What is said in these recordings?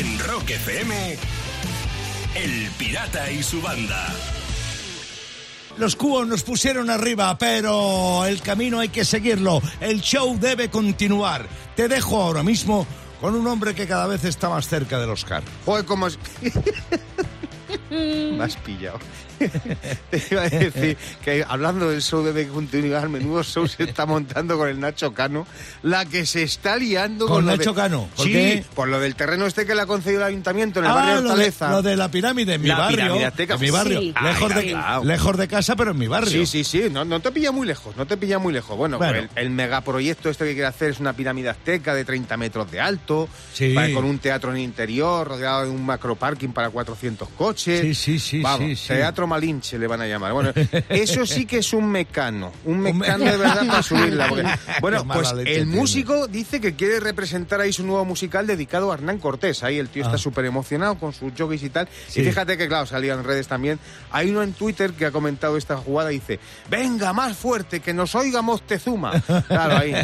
En Rock FM, El Pirata y su banda. Los cubos nos pusieron arriba, pero el camino hay que seguirlo. El show debe continuar. Te dejo ahora mismo con un hombre que cada vez está más cerca del Oscar. Joder, como es... Me has pillado. Te iba a decir que hablando del show debe continuar, menudo show se está montando con el Nacho Cano, la que se está liando ¿Con con, Nacho de- Cano? ¿Por sí, qué? por lo del terreno este que le ha concedido el ayuntamiento en el Ah, barrio de de, Hortaleza. lo de la pirámide en mi La barrio. En mi barrio. Sí. Lejos, Ay, de, claro. lejos de casa, pero en mi barrio. Sí, sí, sí, no, no te pilla muy lejos, no te pilla muy lejos. Bueno, Bueno. El, el megaproyecto este que quiere hacer es una pirámide azteca de 30 metros de alto, Sí. con un teatro en el interior, rodeado de un macro parking para 400 coches. Sí, sí, sí, Vamos. Teatro Malinche le van a llamar. Bueno, eso sí que es un mecano, un me- mecano de verdad para subirla. porque- bueno, pues el músico dice que quiere representar ahí su nuevo musical dedicado a Hernán Cortés. Ahí el tío Ah. está súper emocionado con sus jockeys y tal. Sí. Y fíjate que, claro, salía en redes también. Hay uno en Twitter que ha comentado esta jugada y dice: Venga, más fuerte, que nos oiga Moctezuma. Claro, ahí.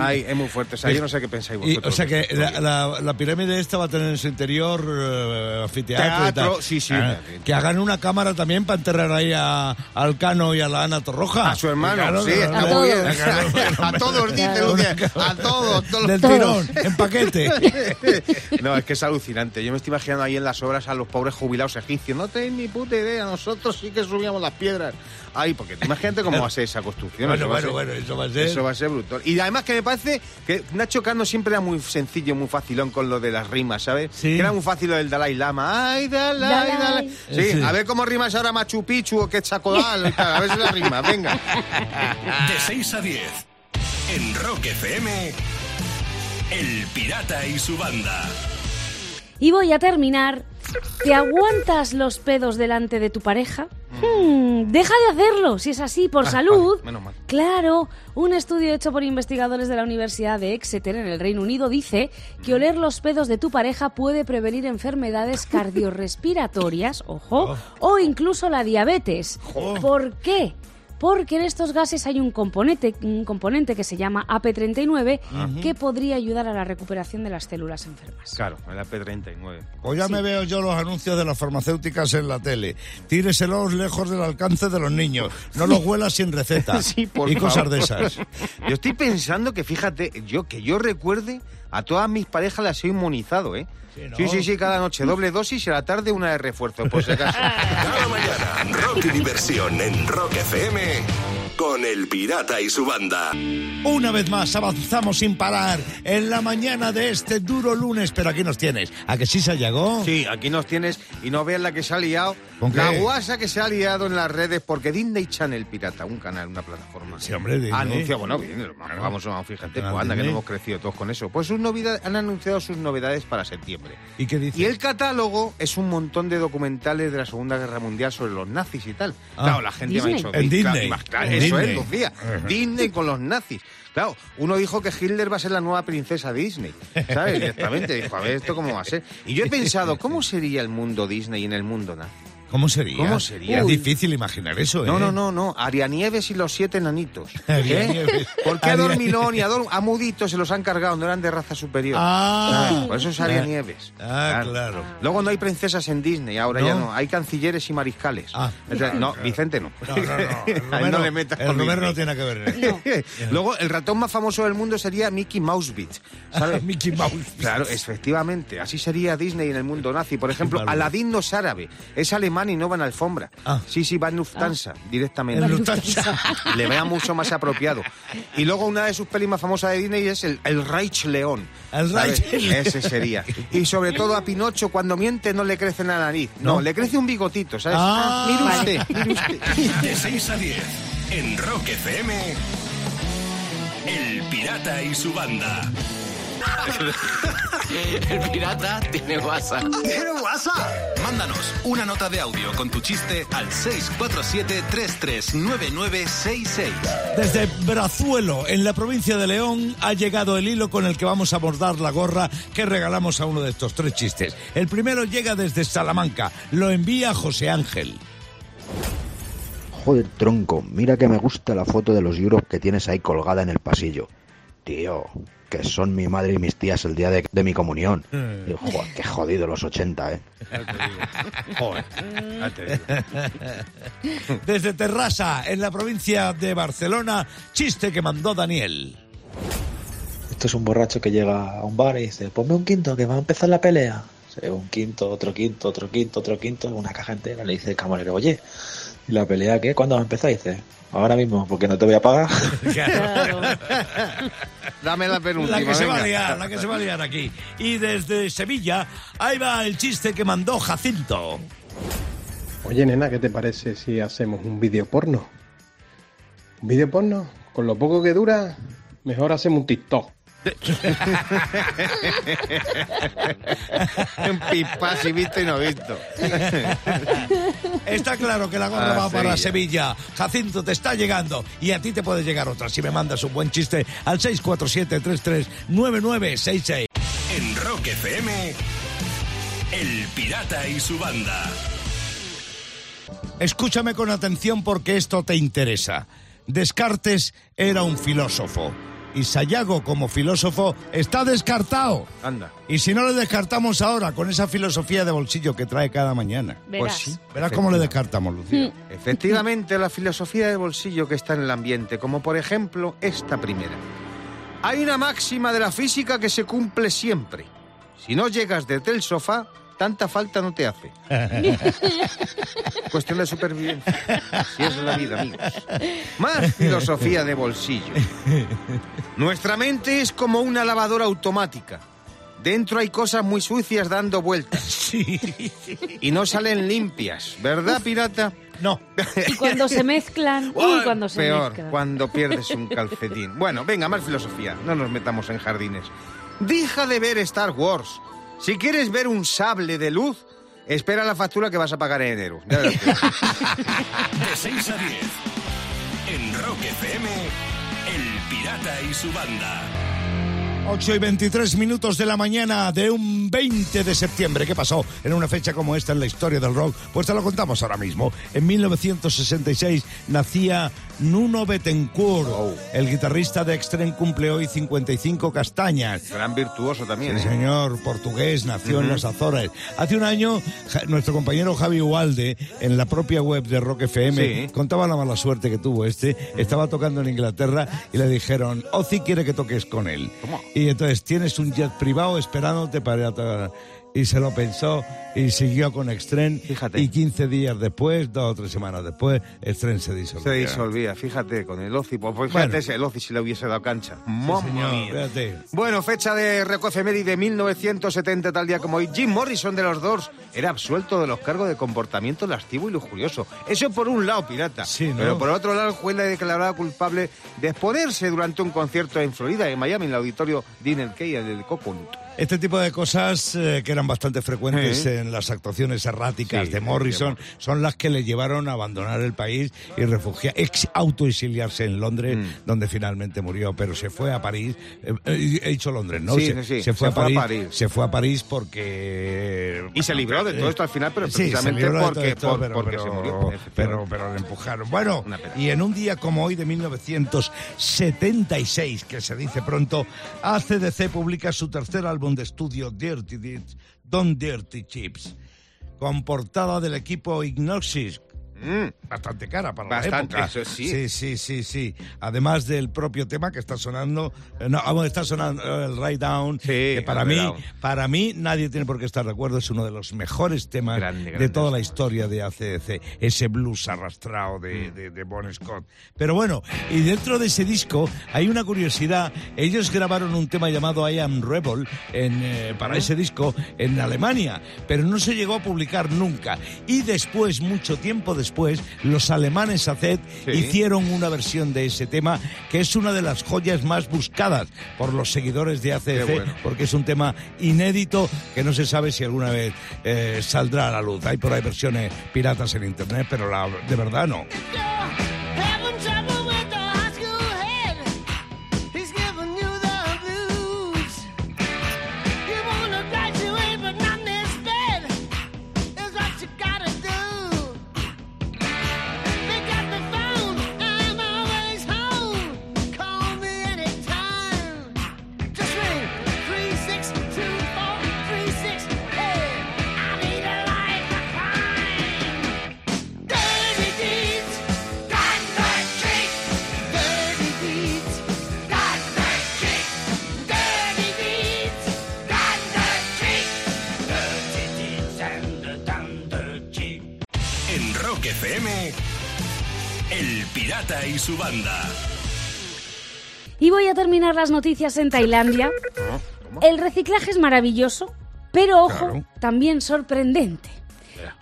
ahí es muy fuerte. O sea, yo no sé qué pensáis Y, vosotros. o sea que la, la- la pirámide esta va a tener en su interior eh, anfiteatro y tal. sí, sí. Ah, que hagan una cámara también para enterrar ahí a, al Cano y a la Ana Torroja. A su hermano, Claro, sí, está muy bien. A todos, dice. Lucía, a todos, todos Del tirón, en paquete. No, es que es alucinante. Yo me estoy imaginando ahí en las obras a los pobres jubilados egipcios. No tenéis ni puta idea, nosotros sí que subíamos las piedras. Ay, porque imagínate cómo va a ser esa construcción. Bueno, Eso va a bueno, ser- bueno, eso va a ser. Eso va a ser brutal. Y además que me parece que Nacho Cano siempre era muy sencillo, muy facilón con lo de las rimas, ¿sabes? Sí. Que era muy fácil lo del Dalai Lama. Ay, Dalai, Dalai. Dalai. Sí, Sí. a ver cómo rimas ahora Machu Picchu o tal. A ver si la rima, venga. De 6 a 10. En Rock FM, El Pirata y su banda. Y voy a terminar. ¿Te aguantas los pedos delante de tu pareja? Hmm, deja de hacerlo, si es así, por Ah, salud. vale, menos mal. Claro, un estudio hecho por investigadores de la Universidad de Exeter en el Reino Unido dice que oler los pedos de tu pareja puede prevenir enfermedades cardiorrespiratorias, ojo, o incluso la diabetes. ¿Por qué? Porque en estos gases hay un componente, un componente que se llama AP39 que podría ayudar a la recuperación de las células enfermas. Claro, el AP39. O ya me veo yo los anuncios de las farmacéuticas en la tele. Tíreselos lejos del alcance de los niños. No los huelas sin receta. Sí, por y cosas de esas. Yo estoy pensando que, fíjate, yo que yo recuerde, a todas mis parejas las he inmunizado, ¿eh? Sí, ¿no? Sí, sí, sí, cada noche doble dosis y a la tarde una de refuerzo, por si acaso. Cada mañana, rock y diversión en Rock FM con El Pirata y su banda. Una vez más avanzamos sin parar en la mañana de este duro lunes. Pero aquí nos tienes. ¿A que sí se llegó? Sí, aquí nos tienes y no veas la que se ha liado. ¿Con La qué? guasa que se ha liado en las redes porque Disney Channel Pirata, un canal, una plataforma. Sí, hombre, Disney. Anuncia, bueno, bien, vamos, vamos, fíjate, pues anda que no Disney. hemos crecido todos con eso. Pues sus novedades, han anunciado sus novedades para septiembre. ¿Y qué dice? Y el catálogo es un montón de documentales de la Segunda Guerra Mundial sobre los nazis y tal. Ah. claro, la gente me ha Disney. dicho... En "Claro, Disney. más claro, En eso Disney. es, Lucía. Disney con los nazis. Claro, uno dijo que Hitler va a ser la nueva princesa Disney, ¿sabes? Directamente dijo, a ver, ¿esto cómo va a ser? Y yo he pensado, ¿cómo sería el mundo Disney en el mundo nazi? ¿Cómo sería? ¿Cómo sería? Es difícil imaginar eso, ¿eh? No, no, no, no. Arianieves y los siete enanitos. Arianieves. ¿Por qué a. Dormilón y a, Dor- a Mudito se los han cargado? No eran de raza superior. Ah. ¿Sabes? Por eso es Arianieves. Ah, claro. Luego no hay princesas en Disney, ahora ¿No? ya no. Hay cancilleres y mariscales. Ah. Entonces, no, Vicente no. No, no, no. El no le metas el con Romero no tiene que ver. ¿eh? Luego, el ratón más famoso del mundo sería Mickey Mousebit. ¿Sabes? Mickey Mouse. Claro, efectivamente. Así sería Disney en el mundo nazi. Por ejemplo. Aladín no es árabe, es alemán y no va en alfombra. Ah. Sí, sí, va en Lufthansa directamente. En Lufthansa. Le vea mucho más apropiado. Y luego una de sus pelis más famosas de Disney es el, el Reich León. El. Reich. Ese sería. Y sobre todo a Pinocho, cuando miente, no le crece la nariz. No, No. le crece un bigotito, ¿sabes? Ah. mire Vale. usted, mire usted. De 6 a 10 en Rock FM, El Pirata y su banda. El pirata tiene WhatsApp. ¿Tiene WhatsApp? Mándanos una nota de audio con tu chiste al 647-339966. Desde Brazuelo, en la provincia de León, ha llegado el hilo con el que vamos a abordar la gorra que regalamos a uno de estos tres chistes. El primero llega desde Salamanca, lo envía José Ángel. Joder, tronco, mira que me gusta la foto de los Europe que tienes ahí colgada en el pasillo. Tío, que son mi madre y mis tías el día de, de mi comunión. Y, joder, qué jodido los 80, ¿eh? Joder, ya te digo. Desde Terrassa, en la provincia de Barcelona, chiste que mandó Daniel. Esto es un borracho que llega a un bar y dice, ponme un quinto, que va a empezar la pelea. Un quinto, otro quinto, otro quinto, otro quinto, una caja entera. Le dice el camarero, oye, ¿y la pelea qué? ¿Cuándo va a empezar? Y dice, ahora mismo, porque no te voy a pagar. Claro. Dame la penúltima. La que se va a liar, la que se va a liar aquí. Y desde Sevilla, ahí va el chiste que mandó Jacinto. Oye, nena, ¿qué te parece si hacemos un vídeo porno? ¿Un vídeo porno? Con lo poco que dura, mejor hacemos un TikTok. Un pipas y visto y no visto. Está claro que la gorra Ah, va para Sevilla. Sevilla. Jacinto, te está llegando. Y a ti te puede llegar otra si me mandas un buen chiste al 647-339966. En Rock FM, El Pirata y su banda. Escúchame con atención porque esto te interesa. Descartes era un filósofo. Y Sayago, como filósofo, está descartado. Anda. Y si no le descartamos ahora con esa filosofía de bolsillo que trae cada mañana. Pues Verás. sí. Verás cómo le descartamos, Lucía. Efectivamente, la filosofía del bolsillo que está en el ambiente, como por ejemplo esta primera. Hay una máxima de la física que se cumple siempre. Si no llegas desde el sofá, tanta falta no te hace. Cuestión de supervivencia. Así es la vida, amigos. Más filosofía de bolsillo. Nuestra mente es como una lavadora automática. Dentro hay cosas muy sucias dando vueltas. Sí. Y no salen limpias, ¿verdad, pirata? No. Y cuando se mezclan, uy, Uy, cuando se peor, mezclan. cuando pierdes un calcetín. Bueno, venga, más filosofía. No nos metamos en jardines. Deja de ver Star Wars. Si quieres ver un sable de luz, espera la factura que vas a pagar en enero. Ya. De 6 a 10. En Rock FM, El Pirata y su banda. 8 y 23 minutos de la mañana de un 20 de septiembre. ¿Qué pasó en una fecha como esta en la historia del rock? Pues te lo contamos ahora mismo. En 1966 nacía Nuno Bettencourt. Oh. El guitarrista de Extreme cumple hoy 55 castañas. Gran virtuoso también, Sí, ¿eh? señor, portugués, nació en las Azores. Hace un año, Ja- nuestro compañero Javi Ualde, en la propia web de Rock FM, Sí. contaba la mala suerte que tuvo este. Estaba tocando en Inglaterra y le dijeron, Ozzy quiere que toques con él. ¿Cómo? Y entonces tienes un jet privado esperándote para. Y se lo pensó y siguió con Extreme. Fíjate. Y 15 días después, dos o tres semanas después, Extreme se disolvió. Se disolvía, fíjate, con el Ozzy. Pues fíjate Bueno. ese, el Ozzy si le hubiese dado cancha. Sí. Bueno, fecha de Recofemeri de 1970, tal día como hoy. Jim Morrison de los Doors era absuelto de los cargos de comportamiento lascivo y lujurioso. Eso por un lado, pirata. Sí, ¿no? Pero por otro lado, el juez le declaraba culpable de exponerse durante un concierto en Florida, en Miami, en el auditorio Dinner Key, el del Coconut. Este tipo de cosas eh, que eran bastante frecuentes Sí. En las actuaciones erráticas Sí, de Morrison son las que le llevaron a abandonar el país y refugiar, ex autoexiliarse en Londres, Mm. donde finalmente murió, pero se fue a París. eh, eh, he dicho Londres, ¿no? Sí, se, sí, sí, se fue, se a, fue a París. Se fue a París porque. Y se libró de todo esto al final, pero se precisamente todo porque, esto, por- pero, porque pero- se murió. Pero, pero le empujaron. Bueno, y en un día como hoy de 1976, que se dice pronto, ACDC publica su tercer álbum de estudio, Dirty Deeds, Don't Dirty Chips, con portada del equipo Ignoxis. Mm. Bastante cara para Bastante, la época. eso sí. Sí, sí, sí, sí. Además del propio tema que está sonando, eh, no, ah, está sonando eh, el Ride Down, Sí, que para mí, Down. para mí nadie tiene por qué estar de acuerdo, es uno de los mejores temas Grande, de grande. toda la historia de ACDC, ese blues arrastrado Mm. de, de, de Bon Scott. Pero bueno, y dentro de ese disco hay una curiosidad, ellos grabaron un tema llamado I Am Rebel en, eh, para ese disco en Alemania, pero no se llegó a publicar nunca. Y después, mucho tiempo después, los alemanes Sí. hicieron una versión de ese tema que es una de las joyas más buscadas por los seguidores de bueno. porque es un tema inédito que no se sabe si alguna vez eh, saldrá a la luz. Hay por ahí versiones piratas en internet, pero la, de verdad no. Y su banda. Y voy a terminar las noticias en Tailandia. El reciclaje es maravilloso, pero ojo, Claro. también sorprendente.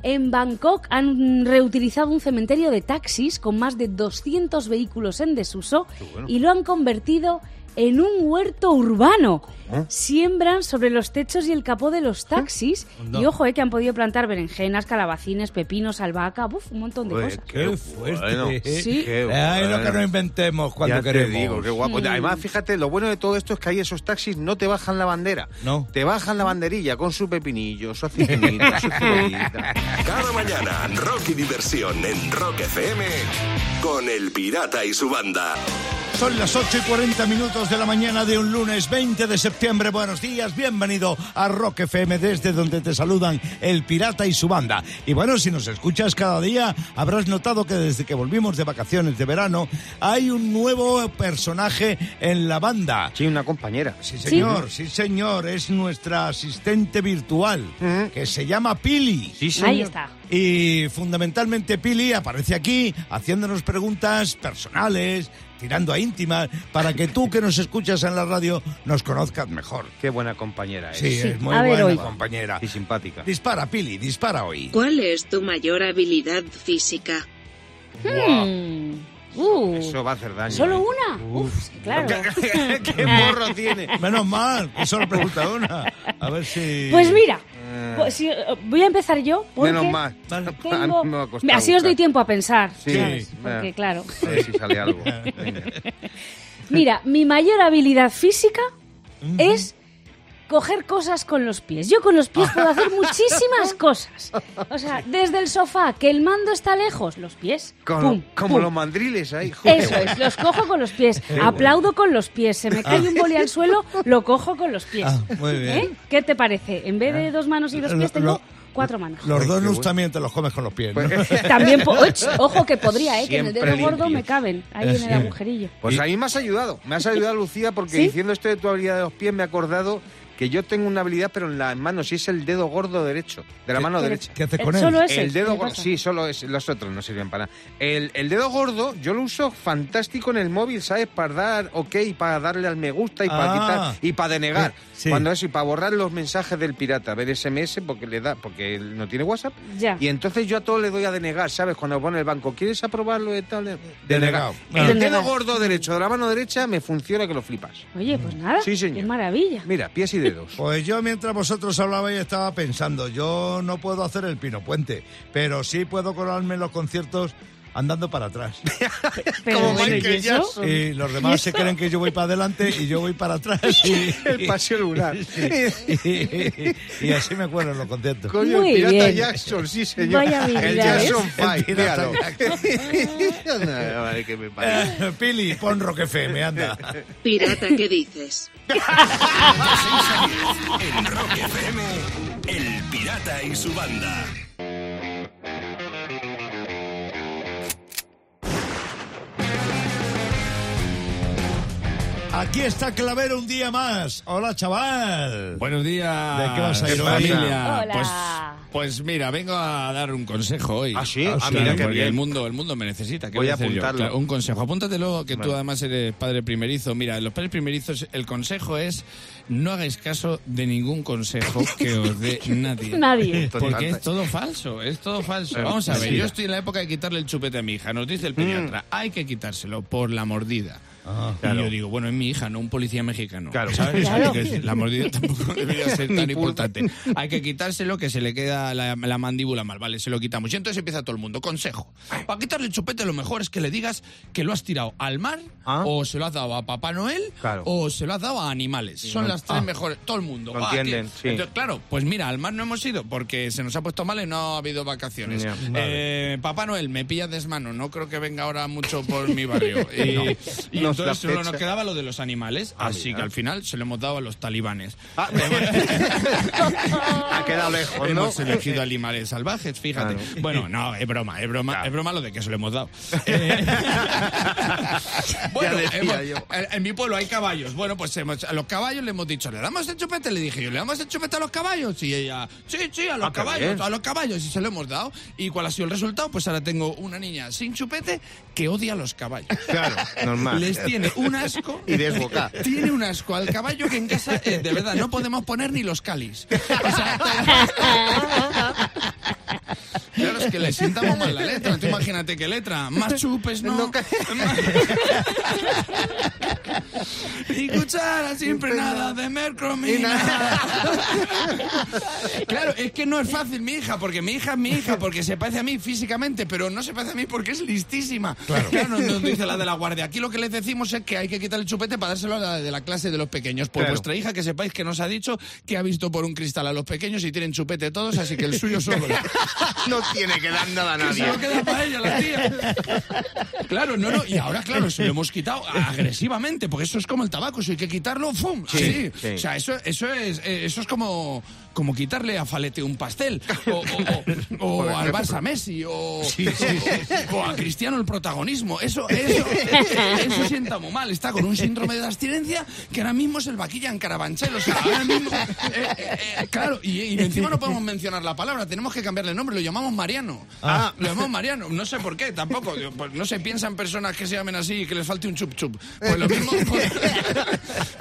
En Bangkok han reutilizado un cementerio de taxis con más de 200 vehículos en desuso y lo han convertido en un huerto urbano. Siembran sobre los techos y el capó de los taxis. Anda. Y ojo, eh, que han podido plantar berenjenas, calabacines, pepinos, albahaca, uf, un montón de cosas. Qué fuerte. bueno. Sí. Qué Ay, lo que bueno. no inventemos cuando ya queremos. te digo, qué guapo. Además, fíjate, lo bueno de todo esto es que ahí esos taxis no te bajan la bandera. No. Te bajan la banderilla con su pepinillo, su aceitunito, su cebollita. Cada mañana, rock y diversión en Rock FM con El Pirata y su banda. Son las 8 y 40 minutos de la mañana de un lunes 20 de septiembre. Buenos días, bienvenido a Rock FM desde donde te saludan el pirata y su banda. Y bueno, si nos escuchas cada día, habrás notado que desde que volvimos de vacaciones de verano hay un nuevo personaje en la banda. Sí, una compañera. Sí, señor, sí, señor, es nuestra asistente virtual, que se llama Pili. Sí, señor. Ahí está. Y fundamentalmente Pili aparece aquí haciéndonos preguntas personales, tirando a íntimas, para que tú que nos escuchas en la radio nos conozcas mejor. Qué buena compañera es. Sí, Sí, es muy a buena compañera. Y simpática. Dispara, Pili, dispara hoy. ¿Cuál es tu mayor habilidad física? Mm. Uh, Eso va a hacer daño. ¿Solo ¿eh? una? Uf, es que claro. ¿Qué morro tiene? Menos mal, que solo pregunta una. A ver si... Pues mira, Eh, pues si- voy a empezar yo. Porque Menos mal. Vale. A mí Tengo... me va a costar Así os doy tiempo a pensar. Sí, ¿sabes? eh. Porque claro. A ver si sale algo. Mira, mi mayor habilidad física es coger cosas con los pies. Yo con los pies puedo hacer muchísimas cosas. O sea, desde el sofá, que el mando está lejos, los pies. Como, pum, como pum. los mandriles ahí. joder. Eso es, los cojo con los pies. Aplaudo con los pies. Se me cae un boli al suelo, lo cojo con los pies. Ah, muy bien. ¿Eh? ¿Qué te parece? En vez de dos manos y dos pies, tengo lo- cuatro manos. Los donuts también te los comes con los pies, ¿no? También, ojo que podría, ¿eh? que en el dedo gordo me caben, ahí en el agujerillo. Pues a mí me has ayudado. Me has ayudado, Lucía, porque ¿Sí? diciendo esto de tu habilidad de los pies me he acordado que yo tengo una habilidad, pero en las manos, y es el dedo gordo derecho, de la mano ¿Qué- derecha. ¿Qué haces Eh, con él? solo ese, El dedo ¿qué gordo, pasa? sí, solo es, los otros no sirven para nada. El, el dedo gordo yo lo uso fantástico en el móvil, ¿sabes? Para dar ok, para darle al me gusta y para Ah. quitar y para denegar. Sí. Cuando eso, y para borrar los mensajes del pirata, ver SMS porque le da, porque él no tiene WhatsApp. Ya. Y entonces yo a todo le doy a denegar, ¿sabes? Cuando pone el banco, ¿quieres aprobarlo de tal? Denegado. El Denegado. dedo gordo derecho de la mano derecha me funciona que lo flipas. Oye, pues nada. Sí, señor. Qué maravilla. Mira, pies y dedos. Pues yo mientras vosotros hablabais estaba pensando, yo no puedo hacer el pino puente, pero sí puedo colarme en los conciertos andando para atrás. Pero Como bueno, ¿y Michael eso? Jackson. Y los demás se creen que yo voy para adelante y yo voy para atrás. Y, El paseo lunar. y- y así me cuelo en los conciertos. Coño, Muy el pirata bien. Jackson, sí, señor. Vaya el. Jackson Five, pirata míralo. No, vale, que me. Eh, Pili, pon Rock FM, anda. Pirata, ¿qué dices? En Rock FM, El Pirata y su banda. Aquí está Clavero un día más. Hola, chaval. Buenos días. ¿De qué vas a ir familia? Hola. Pues, pues mira, vengo a dar un consejo hoy. ¿Ah, sí? Ah, sí, mira qué porque bien. el mundo, el mundo me necesita. ¿Qué Voy a apuntarlo. Claro, un consejo. Apúntatelo, que tú Vale. además eres padre primerizo. Mira, los padres primerizos, el consejo es no hagáis caso de ningún consejo que os dé nadie. Nadie. Porque es todo falso, es todo falso. Pero, Vamos a ver, yo estoy en la época de quitarle el chupete a mi hija. Nos dice el pediatra, hay que quitárselo por la mordida. Y yo digo, bueno, es mi hija, no un policía mexicano. Claro. ¿sabes? Claro. La mordida tampoco debería ser tan importante. Hay que quitárselo que se le queda la, la mandíbula mal, ¿vale? Se lo quitamos. Y entonces empieza todo el mundo. Consejo. Para quitarle el chupete lo mejor es que le digas que lo has tirado al mar Ah. o se lo has dado a Papá Noel Claro. o se lo has dado a animales. Son las tres mejores. Todo el mundo. Lo Ah, entienden, que- sí. Entonces, claro, pues mira, al mar no hemos ido porque se nos ha puesto mal y no ha habido vacaciones. Ya, Eh, Papá Noel, me pilla desmano. No creo que venga ahora mucho por mi barrio. Y, y No Entonces solo nos quedaba lo de los animales, así mira. que al final se lo hemos dado a los talibanes. Ah, ha quedado lejos, ¿no? Hemos elegido animales salvajes, fíjate. Claro. Bueno, no, es broma, es broma, es broma lo de que se lo hemos dado. Eh, bueno, hemos- en, mi pueblo hay caballos. Bueno, pues hemos- a los caballos le hemos dicho, ¿le damos el chupete? Le dije yo, ¿le damos el chupete a los caballos? Y ella, sí, sí, a los Ah, caballos, a los caballos. Y se lo hemos dado. ¿Y cuál ha sido el resultado? Pues ahora tengo una niña sin chupete que odia a los caballos. Claro, normal. Les tiene un asco. Y desbocada. Tiene un asco al caballo que en casa, eh, de verdad, no podemos poner ni los calis. O sea, Claro, es que le sientamos mal la letra. Tú imagínate qué letra. Más chupes, ¿no? y cuchara siempre nada de mercromina. claro, es que no es fácil mi hija, porque mi hija es mi hija, porque se parece a mí físicamente, pero no se parece a mí porque es listísima. Claro, nos, nos dice la de la guardia. Aquí lo que les decimos es que hay que quitar el chupete para dárselo a la de la clase de los pequeños. Por Claro. vuestra hija, que sepáis que nos ha dicho que ha visto por un cristal a los pequeños y tienen chupete todos, así que el suyo solo. No tiene que dar nada a Que nadie. se lo queda para ella, la tía. Claro, no, no. Y ahora, claro, se lo hemos quitado agresivamente, porque eso es como el tabaco, si hay que quitarlo, ¡fum! Sí, sí. O sea, eso, eso es eh, eso es como, como quitarle a Falete un pastel, o, o- o- o Por al. Barça Messi, o, a Cristiano el protagonismo. Eso, eso, eso sienta muy mal. Está con un síndrome de abstinencia que ahora mismo es el vaquilla en Carabanchel. O sea, ahora mismo. eh, eh, eh, claro, y, y encima no podemos mencionar la palabra, tenemos que cambiarle el nombre, lo llamamos Mariano. Ah. Lo llamamos Mariano, no sé por qué, tampoco. Pues no se piensan personas que se llamen así y que les falte un chup chup. Pues lo mismo, pues,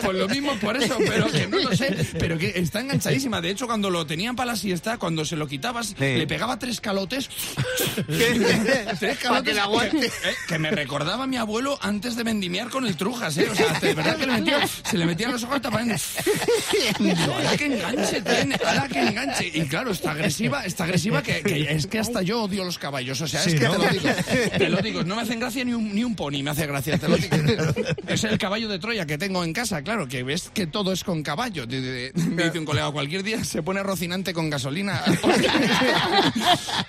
pues lo mismo por eso, pero que no lo sé, pero que está enganchadísima. De hecho, cuando lo tenían para la siesta, cuando se lo quitabas, le pegaba tres calotes. tres calotes que aguante. eh, que me recordaba a mi abuelo antes de vendimiar con el trujas, ¿eh? O sea, de verdad que le se le metían los ojos tapando. Ahora que enganche tiene, ahora que enganche. Y claro, está agresiva, está agresiva que, que es que hasta yo odio los caballos. O sea, es que ¿no? te lo digo. Te lo digo, no me hacen gracia ni un, ni un pony, me hace gracia, te lo digo. Es el caballo de Troya que tengo en casa, claro, que ves que todo es con caballo. Dice un colega, cualquier día se pone rocinante con gasolina.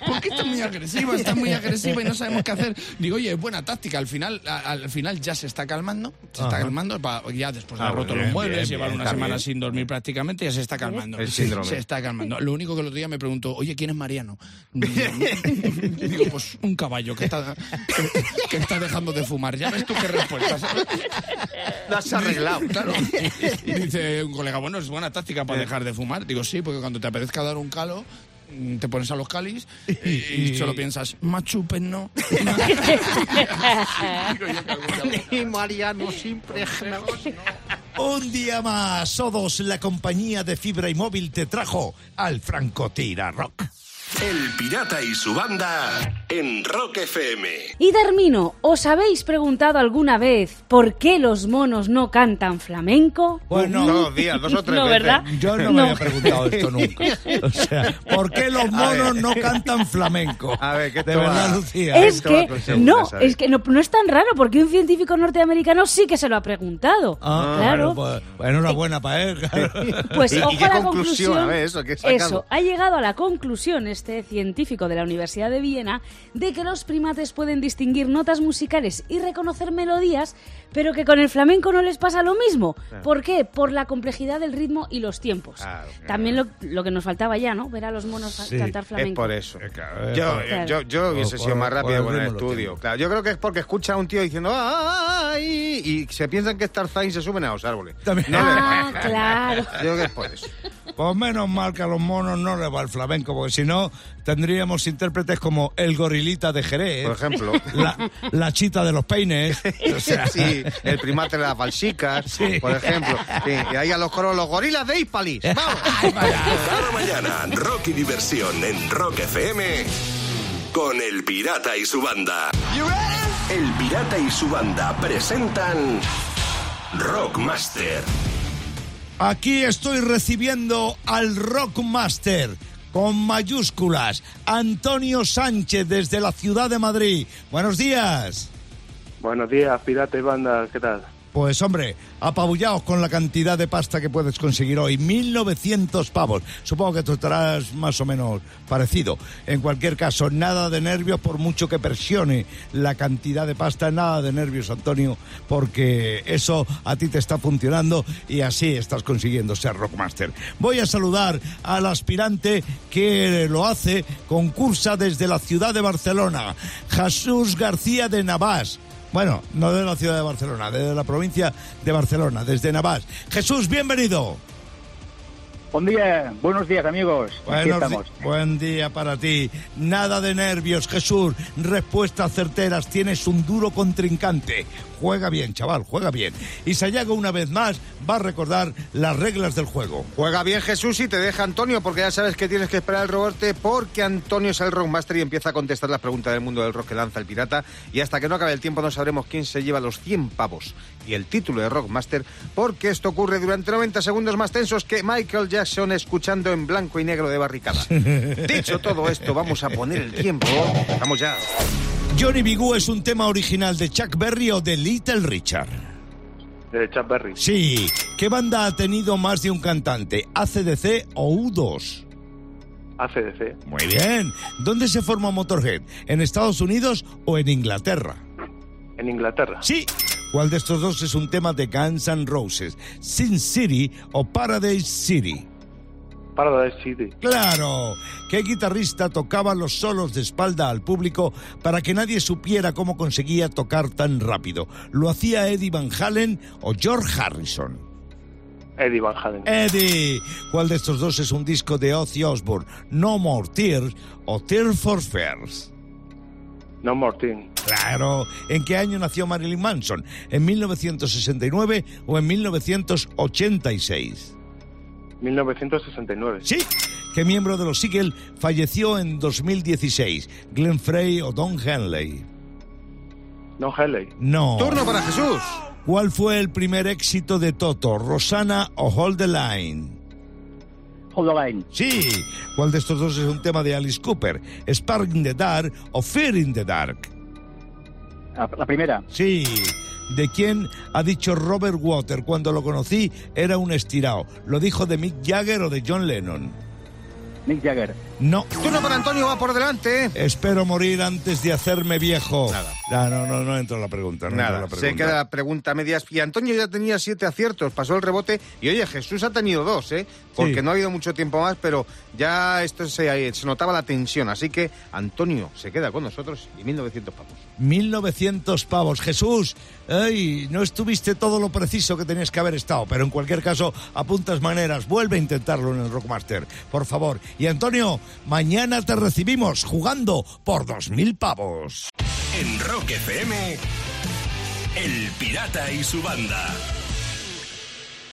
Porque está muy agresiva, está muy agresiva y no sabemos qué hacer. Digo, oye, es buena táctica. Al final, a- al final ya se está calmando, se está calmando. Ya después de Ah, roto bien, los muebles, bien, llevar bien, una semana bien. sin dormir prácticamente, ya se está calmando. El síndrome. Se está calmando. Lo único que el otro día me preguntó, oye, ¿quién es Mariano? Digo, pues un caballo que está, que, que está dejando de fumar. Ya ves tú qué respuesta. Lo has arreglado. Claro. Dice un colega, bueno, es buena táctica para dejar de fumar. Digo, sí, porque cuando te apetezca dar un calo, mm, te pones a los calis y, y solo piensas, machupen no. Y Mariano siempre Un día más, Sodos, la compañía de fibra y móvil, te trajo al Francotira Rock. El pirata y su banda en Rock FM. Y termino, ¿os habéis preguntado alguna vez por qué los monos no cantan flamenco? Bueno, días, dos o tres no, veces. ¿verdad? Yo no, me había preguntado esto nunca. O sea, ¿por qué los monos no cantan flamenco? A ver, ¿qué De te va- verdad, Lucía. Es Esto va que, no, es que no, no es tan raro, porque un científico norteamericano sí que se lo ha preguntado. Ah, claro. Pues, pues enhorabuena para él. claro. Pues ¿Y- y ojo qué a la conclusión? conclusión. A ver, eso. Eso, ha llegado a la conclusión este científico de la Universidad de Viena de que los primates pueden distinguir notas musicales y reconocer melodías, pero que con el flamenco no les pasa lo mismo. ¿Por qué? Por la complejidad del ritmo y los tiempos. Claro, claro. También lo, lo que nos faltaba ya, ¿no? Ver a los monos Sí, cantar Es flamenco. por eso. eh, Yo, Claro. yo, yo hubiese sido más rápido con el estudio. Claro, yo creo que es porque escucha a un tío diciendo ¡ay! y se piensan que es Tarzán y se suben a los árboles. También. No le- Ah, claro. Yo creo que es por eso. Pues menos mal que a los monos no les va el flamenco, porque si no, tendríamos intérpretes como el gorilita de Jerez. Por ejemplo. La, la chita de los peines. O sea, sí, el primate de las balsicas, Sí. por ejemplo. Sí, y ahí a los coros, los gorilas de Hispalis. ¡Vamos! Cada mañana, rock y diversión en Rock FM con El Pirata y su banda. El Pirata y su banda presentan Rockmaster. Aquí estoy recibiendo al Rockmaster con mayúsculas, Antonio Sánchez desde la ciudad de Madrid. Buenos días. Buenos días, pirata y banda, ¿qué tal? Pues hombre, apabullaos con la cantidad de pasta que puedes conseguir hoy. 1.900 pavos. Supongo que tú estarás más o menos parecido. En cualquier caso, nada de nervios por mucho que presione la cantidad de pasta. Nada de nervios, Antonio, porque eso a ti te está funcionando y así estás consiguiendo ser Rockmaster. Voy a saludar al aspirante que lo hace, concursa desde la ciudad de Barcelona, Jesús García de Navás. Bueno, no de la ciudad de Barcelona, de la provincia de Barcelona, desde Navás. Jesús, bienvenido. Buen día, buenos días amigos. Aquí Buenos estamos. buen día para ti. Nada de nervios, Jesús. Respuestas certeras. Tienes un duro contrincante. Juega bien, chaval, juega bien. Y Sayago, una vez más, va a recordar las reglas del juego. Juega bien Jesús y te deja Antonio, porque ya sabes que tienes que esperar el robarte, porque Antonio es el Rockmaster y empieza a contestar las preguntas del mundo del rock que lanza el pirata. Y hasta que no acabe el tiempo no sabremos quién se lleva los 100 pavos y el título de Rockmaster, porque esto ocurre durante 90 segundos más tensos que Michael Jackson escuchando en blanco y negro de barricada. Dicho todo esto, vamos a poner el tiempo. Vamos ya. Johnny B. Good es un tema original de Chuck Berry o de Little Richard. De Chuck Berry. Sí. ¿Qué banda ha tenido más de un cantante? ¿ACDC o U2? ACDC. Muy bien. ¿Dónde se formó Motorhead? ¿En Estados Unidos o en Inglaterra? En Inglaterra. Sí. ¿Cuál de estos dos es un tema de Guns N' Roses? ¿Sin City o Paradise City? Paradise City. Claro. ¿Qué guitarrista tocaba los solos de espalda al público para que nadie supiera cómo conseguía tocar tan rápido? ¿Lo hacía Eddie Van Halen o George Harrison? Eddie Van Halen. Eddie. ¿Cuál de estos dos es un disco de Ozzy Osbourne? ¿No More Tears o Tears for Fears? No More Thing. Claro. ¿En qué año nació Marilyn Manson? ¿En 1969 o en 1986? 1969. Sí. ¿Qué miembro de los Eagles falleció en 2016? ¿Glenn Frey o Don Henley? No Haley. No. Turno para Jesús. ¿Cuál fue el primer éxito de Toto? ¿Rosana o Hold the Line? Hold the line. Sí. ¿Cuál de estos dos es un tema de Alice Cooper? ¿Spark in the Dark o Fear in the Dark? La, la primera. Sí. ¿De quién ha dicho Robert Water cuando lo conocí era un estirado? ¿Lo dijo de Mick Jagger o de John Lennon? Mick Jagger. No. Turno para Antonio, va por delante. Espero morir antes de hacerme viejo. Nada. No, no, no, no entro en la pregunta. No Nada, la se queda la pregunta a medias. Y Antonio ya tenía siete aciertos, pasó el rebote. Y oye, Jesús ha tenido dos, ¿eh? Porque Sí. no ha habido mucho tiempo más, pero ya esto se, se notaba la tensión. Así que Antonio se queda con nosotros y 1900 pavos. 1900 pavos. Jesús, ay, no estuviste todo lo preciso que tenías que haber estado, pero en cualquier caso, apuntas maneras. Vuelve a intentarlo en el Rockmaster, por favor. Y Antonio, mañana te recibimos jugando por 2000 pavos. En Rock FM, El Pirata y su banda.